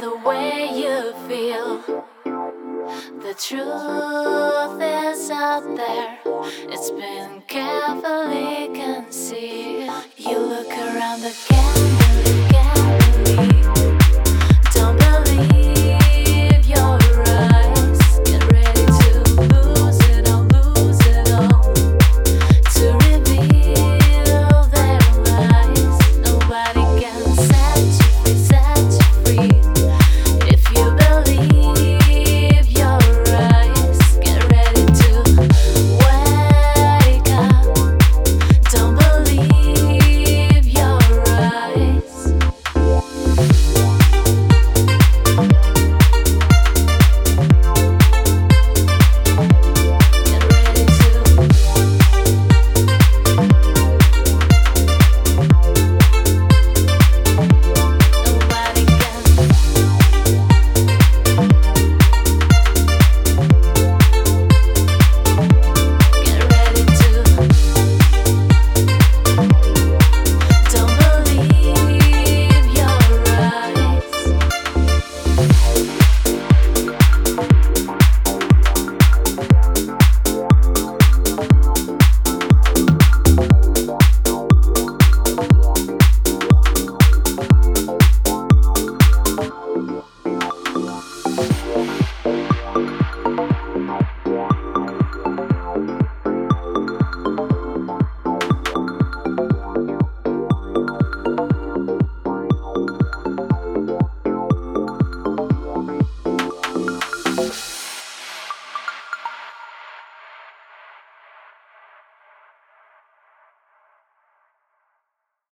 The way you feel. The truth is out there, it's been carefully concealed. You look around again.